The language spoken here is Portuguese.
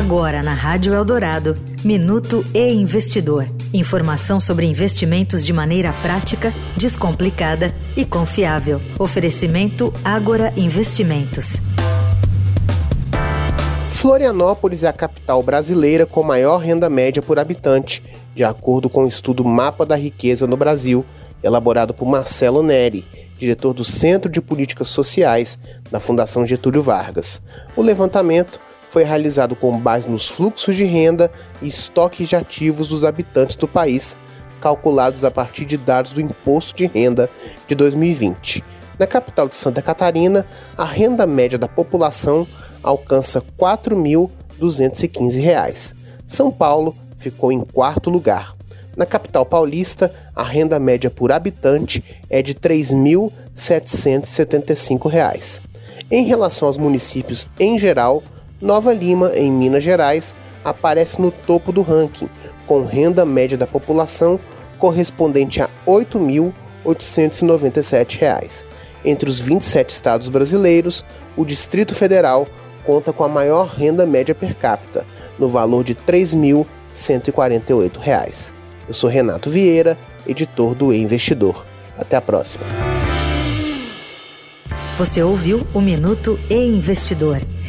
Agora na Rádio Eldorado, Minuto e Investidor. Informação sobre investimentos de maneira prática, descomplicada e confiável. Oferecimento Agora Investimentos. Florianópolis é a capital brasileira com maior renda média por habitante, de acordo com o estudo Mapa da Riqueza no Brasil, elaborado por Marcelo Neri, diretor do Centro de Políticas Sociais da Fundação Getúlio Vargas. O levantamento foi realizado com base nos fluxos de renda e estoques de ativos dos habitantes do país, calculados a partir de dados do Imposto de Renda de 2020. Na capital de Santa Catarina, a renda média da população alcança R$ 4.215. São Paulo ficou em quarto lugar. Na capital paulista, a renda média por habitante é de R$ 3.775. Em relação aos municípios em geral, Nova Lima, em Minas Gerais, aparece no topo do ranking, com renda média da população correspondente a R$ 8.897. Entre os 27 estados brasileiros, o Distrito Federal conta com a maior renda média per capita, no valor de R$ 3.148. Eu sou Renato Vieira, editor do e Investidor. Até a próxima. Você ouviu o Minuto e Investidor.